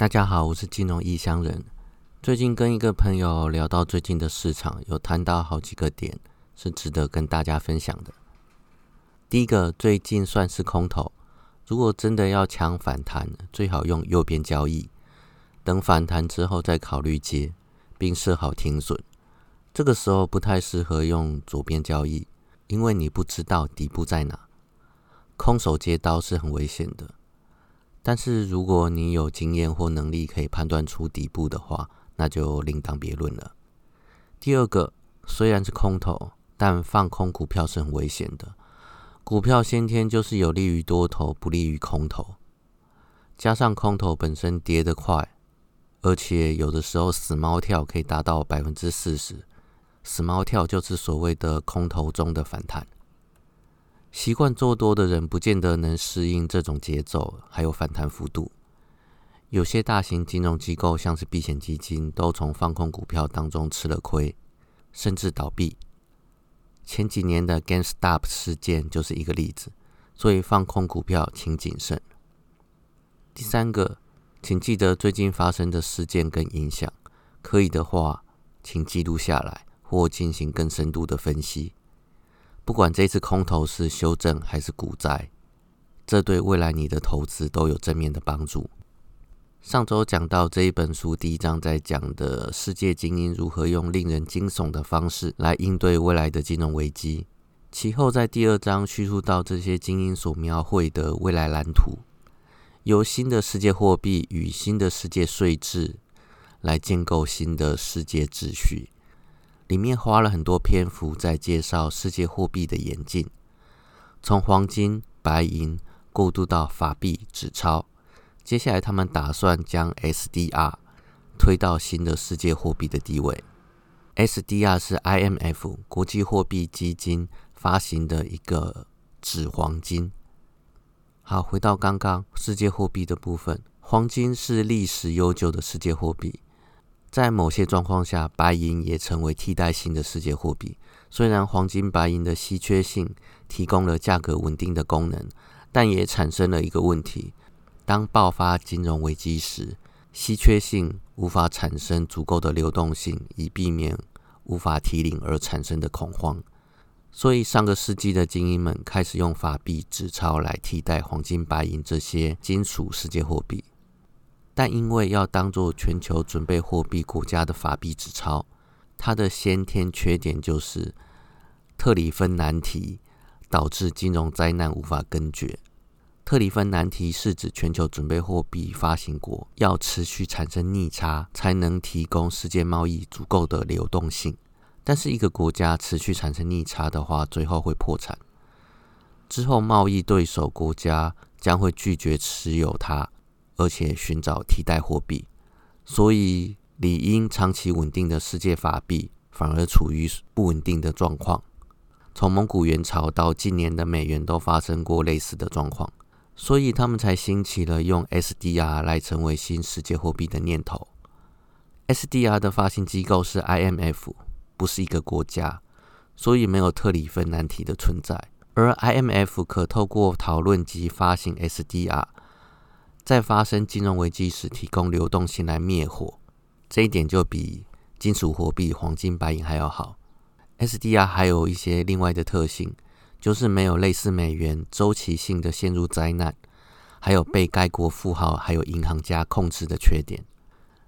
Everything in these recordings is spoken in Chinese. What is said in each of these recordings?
大家好，我是金融异乡人。最近跟一个朋友聊到最近的市场，有谈到好几个点是值得跟大家分享的。第一个，最近算是空头，如果真的要抢反弹，最好用右边交易，等反弹之后再考虑接，并设好停损。这个时候不太适合用左边交易，因为你不知道底部在哪，空手接刀是很危险的。但是如果你有经验或能力可以判断出底部的话，那就另当别论了。第二个，虽然是空头，但放空股票是很危险的。股票先天就是有利于多头，不利于空头。加上空头本身跌得快，而且有的时候死猫跳可以达到百分之四十。死猫跳就是所谓的空头中的反弹。习惯做多的人不见得能适应这种节奏，还有反弹幅度。有些大型金融机构，像是避险基金，都从放空股票当中吃了亏，甚至倒闭。前几年的 GameStop 事件就是一个例子。所以放空股票，请谨慎。第三个，请记得最近发生的事件跟影响，可以的话，请记录下来，或进行更深度的分析。不管这次空头是修正还是股灾，这对未来你的投资都有正面的帮助。上周讲到这一本书第一章在讲的世界精英如何用令人惊悚的方式来应对未来的金融危机。其后在第二章叙述到这些精英所描绘的未来蓝图，由新的世界货币与新的世界税制来建构新的世界秩序。里面花了很多篇幅在介绍世界货币的演进，从黄金、白银过渡到法币、纸钞。接下来，他们打算将 SDR 推到新的世界货币的地位。SDR 是 IMF 国际货币基金发行的一个纸黄金。好，回到刚刚世界货币的部分，黄金是历史悠久的世界货币。在某些状况下，白银也成为替代性的世界货币。虽然黄金、白银的稀缺性提供了价格稳定的功能，但也产生了一个问题。当爆发金融危机时，稀缺性无法产生足够的流动性，以避免无法提领而产生的恐慌。所以，上个世纪的精英们开始用法币、纸钞来替代黄金、白银这些金属世界货币。但因为要当做全球准备货币国家的法币、纸钞，它的先天缺点就是特里芬难题，导致金融灾难无法根绝。特里芬难题是指全球准备货币发行国要持续产生逆差，才能提供世界贸易足够的流动性。但是，一个国家持续产生逆差的话，最后会破产。之后，贸易对手国家将会拒绝持有它，而且寻找替代货币。所以，理应长期稳定的世界法币反而处于不稳定的状况。从蒙古元朝到近年的美元，都发生过类似的状况。所以他们才兴起了用 SDR 来成为新世界货币的念头。SDR 的发行机构是 IMF，不是一个国家，所以没有特里芬难题的存在。而 IMF 可透过讨论及发行 SDR，在发生金融危机时提供流动性来灭火。这一点就比金属货币黄金、白银还要好。SDR 还有一些另外的特性。就是没有类似美元周期性的陷入灾难，还有被该国富豪还有银行家控制的缺点。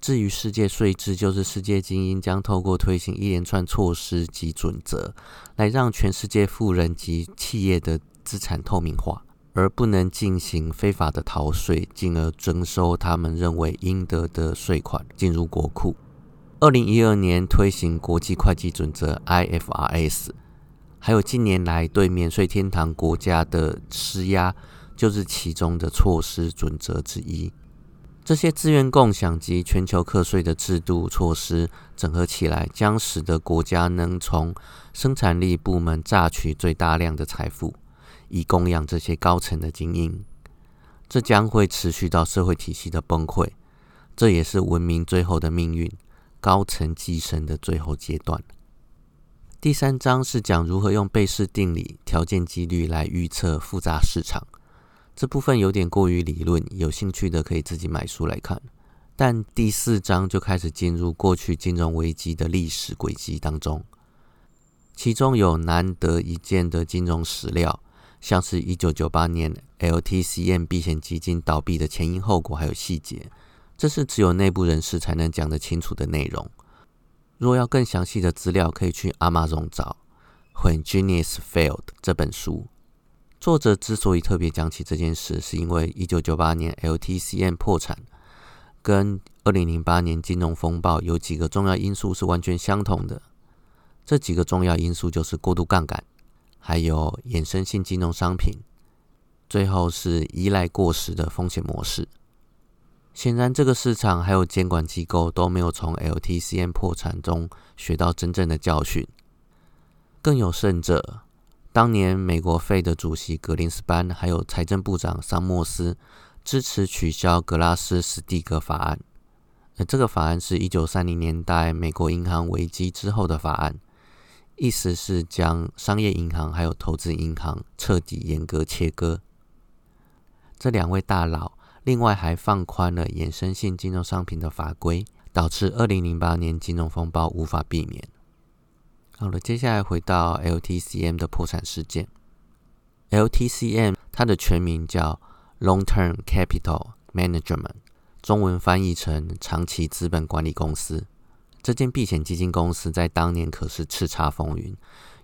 至于世界税制，就是世界精英将透过推行一连串措施及准则，来让全世界富人及企业的资产透明化，而不能进行非法的逃税，进而征收他们认为应得的税款进入国库。二零一二年推行国际会计准则 IFRS。还有近年来对免税天堂国家的施压，就是其中的措施准则之一。这些资源共享及全球课税的制度措施整合起来，将使得国家能从生产力部门榨取最大量的财富，以供养这些高层的精英。这将会持续到社会体系的崩溃，这也是文明最后的命运——高层寄生的最后阶段。第三章是讲如何用贝氏定理、条件几率来预测复杂市场。这部分有点过于理论，有兴趣的可以自己买书来看。但第四章就开始进入过去金融危机的历史轨迹当中，其中有难得一见的金融史料，像是一九九八年 LTCM 避险基金倒闭的前因后果还有细节，这是只有内部人士才能讲得清楚的内容。若要更详细的资料，可以去 Amazon 找《When Genius Failed》这本书。作者之所以特别讲起这件事，是因为一九九八年 LTCM 破产。跟二零零八年金融风暴有几个重要因素是完全相同的。这几个重要因素就是过度杠杆，还有衍生性金融商品，最后是依赖过时的风险模式。显然，这个市场还有监管机构都没有从 LTCM 破产中学到真正的教训。更有甚者，当年美国费的主席格林斯潘还有财政部长桑莫斯。支持取消格拉斯史蒂格法案。呃，这个法案是一九三零年代美国银行危机之后的法案，意思是将商业银行还有投资银行彻底严格切割。这两位大佬另外还放宽了衍生性金融商品的法规，导致二零零八年金融风暴无法避免。好了，接下来回到 LTCM 的破产事件。LTCM 它的全名叫。Long-term Capital Management，中文翻译成长期资本管理公司。这间避险基金公司在当年可是叱咤风云，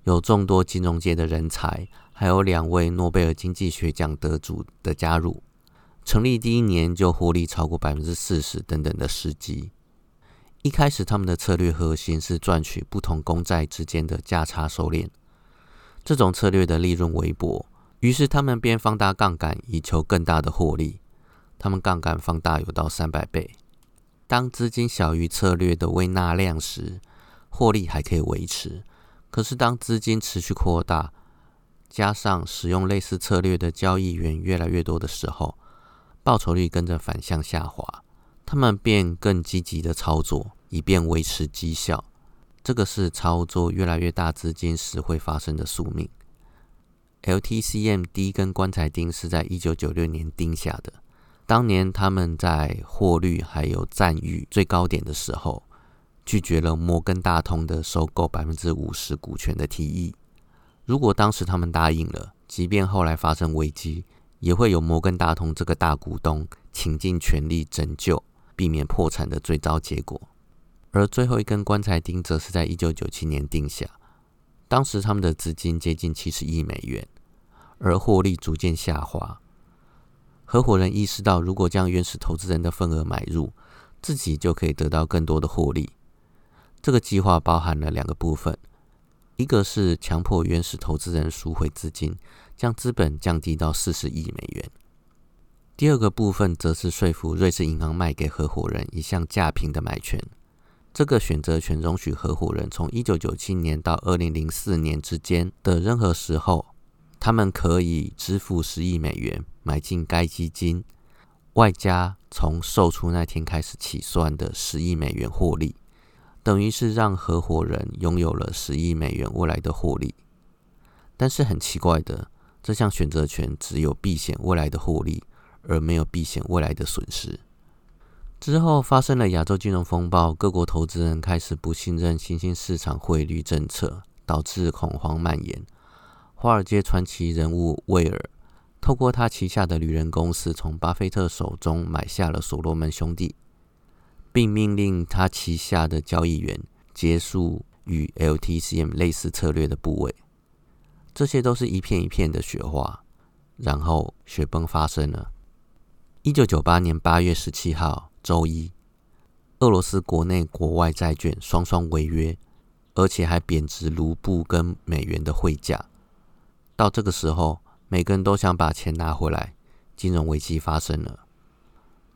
有众多金融界的人才，还有两位诺贝尔经济学奖得主的加入。成立第一年就获利超过百分之四十等等的事迹。一开始他们的策略核心是赚取不同公债之间的价差收敛，这种策略的利润微薄。于是他们便放大杠杆，以求更大的获利。他们杠杆放大有到三百倍。当资金小于策略的微纳量时，获利还可以维持。可是当资金持续扩大，加上使用类似策略的交易员越来越多的时候，报酬率跟着反向下滑。他们便更积极的操作，以便维持绩效。这个是操作越来越大资金时会发生的宿命。LTCM 第一根棺材钉是在一九九六年钉下的。当年他们在获率还有赞誉最高点的时候，拒绝了摩根大通的收购百分之五十股权的提议。如果当时他们答应了，即便后来发生危机，也会有摩根大通这个大股东倾尽全力拯救，避免破产的最糟结果。而最后一根棺材钉则是在一九九七年定下。当时他们的资金接近七十亿美元，而获利逐渐下滑。合伙人意识到，如果将原始投资人的份额买入，自己就可以得到更多的获利。这个计划包含了两个部分：一个是强迫原始投资人赎回资金，将资本降低到四十亿美元；第二个部分则是说服瑞士银行卖给合伙人一项价平的买权。这个选择权容许合伙人从一九九七年到二零零四年之间的任何时候，他们可以支付十亿美元买进该基金，外加从售出那天开始起算的十亿美元获利，等于是让合伙人拥有了十亿美元未来的获利。但是很奇怪的，这项选择权只有避险未来的获利，而没有避险未来的损失。之后发生了亚洲金融风暴，各国投资人开始不信任新兴市场汇率政策，导致恐慌蔓延。华尔街传奇人物威尔透过他旗下的旅人公司，从巴菲特手中买下了所罗门兄弟，并命令他旗下的交易员结束与 LTCM 类似策略的部位。这些都是一片一片的雪花，然后雪崩发生了。一九九八年八月十七号。周一，俄罗斯国内国外债券双双违约，而且还贬值卢布跟美元的汇价。到这个时候，每个人都想把钱拿回来，金融危机发生了。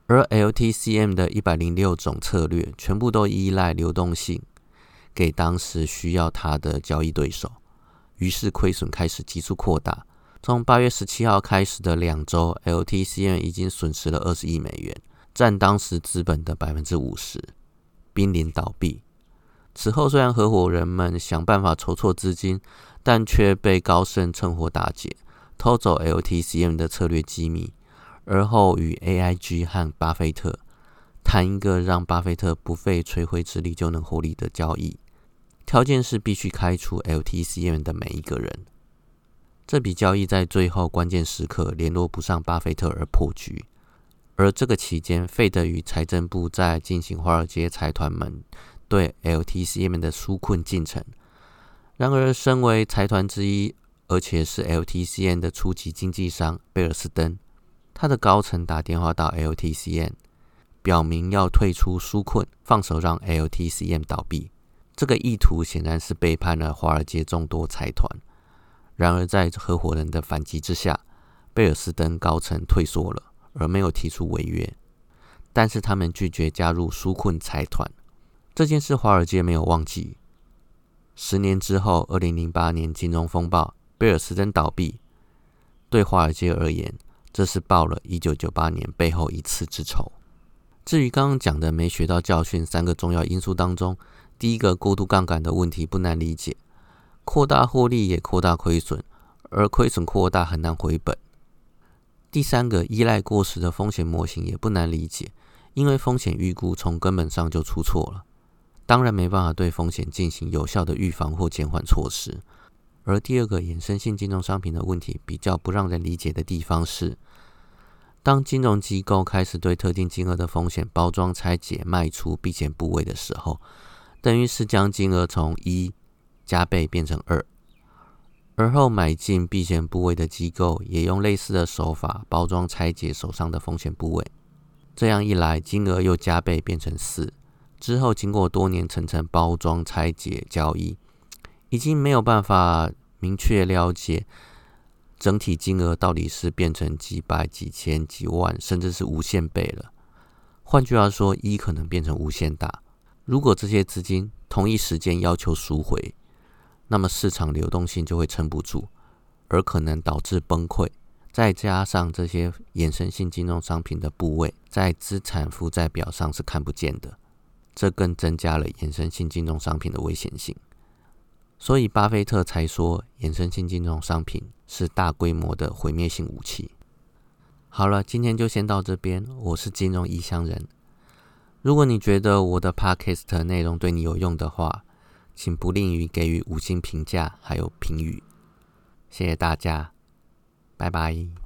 而 LTCM 的一百零六种策略，全部都依赖流动性给当时需要它的交易对手，于是亏损开始急速扩大。从八月十七号开始的两周，LTCM 已经损失了二十亿美元。占当时资本的百分之五十，濒临倒闭。此后，虽然合伙人们想办法筹措资金，但却被高盛趁火打劫，偷走 LTCM 的策略机密，而后与 AIG 和巴菲特谈一个让巴菲特不费吹灰之力就能获利的交易，条件是必须开除 LTCM 的每一个人。这笔交易在最后关键时刻联络不上巴菲特而破局，而这个期间，费德与财政部在进行华尔街财团们对 LTCM 的纾困进程。然而，身为财团之一，而且是 LTCN 的初级经纪商贝尔斯登，他的高层打电话到 LTCN，表明要退出纾困，放手让 LTCN 倒闭。这个意图显然是背叛了华尔街众多财团。然而，在合伙人的反击之下，贝尔斯登高层退缩了，而没有提出违约。但是，他们拒绝加入纾困财团。这件事，华尔街没有忘记。十年之后，二零零八年金融风暴，贝尔斯登倒闭。对华尔街而言，这是报了一九九八年背后一次之仇。至于刚刚讲的没学到教训三个重要因素当中，第一个过度杠杆的问题不难理解。扩大获利也扩大亏损，而亏损扩大很难回本。第三个，依赖过时的风险模型也不难理解，因为风险预估从根本上就出错了，当然没办法对风险进行有效的预防或减缓措施。而第二个衍生性金融商品的问题比较不让人理解的地方是，当金融机构开始对特定金额的风险包装拆解卖出避险部位的时候，等于是将金额从一。加倍变成二，而后买进避险部位的机构也用类似的手法包装拆解手上的风险部位，这样一来金额又加倍变成四。之后经过多年层层包装拆解交易，已经没有办法明确了解整体金额到底是变成几百、几千、几万，甚至是无限倍了。换句话说，一可能变成无限大。如果这些资金同一时间要求赎回，那么市场流动性就会撑不住，而可能导致崩溃。再加上这些衍生性金融商品的部位在资产负债表上是看不见的，这更增加了衍生性金融商品的危险性。所以，巴菲特才说衍生性金融商品是大规模的毁灭性武器。好了，今天就先到这边。我是金融异乡人。如果你觉得我的 podcast 内容对你有用的话，请不吝于给予五星评价，还有评语，谢谢大家，拜拜。